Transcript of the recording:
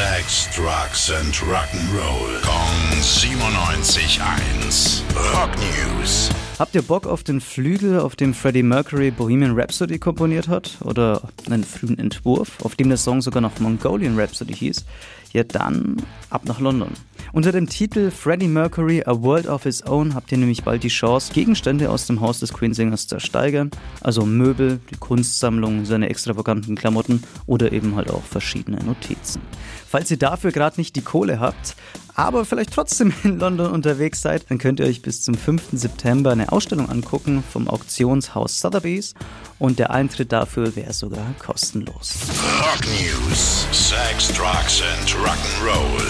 Sex, Drugs and Rock'n'Roll. Kong 97.1. Rock News. Habt ihr Bock auf den Flügel, auf dem Freddie Mercury Bohemian Rhapsody komponiert hat? Oder einen frühen Entwurf, auf dem der Song sogar noch Mongolian Rhapsody hieß? Ja, dann ab nach London. Unter dem Titel Freddie Mercury A World of His Own habt ihr nämlich bald die Chance, Gegenstände aus dem Haus des Queen-Sängers zu ersteigern. Also Möbel, die Kunstsammlung, seine extravaganten Klamotten oder eben halt auch verschiedene Notizen. Falls ihr dafür gerade nicht die Kohle habt, aber vielleicht trotzdem in London unterwegs seid, dann könnt ihr euch bis zum 5. September eine Ausstellung angucken vom Auktionshaus Sotheby's und der Eintritt dafür wäre sogar kostenlos. Rock News. Sex, Drugs and Rock'n'Roll.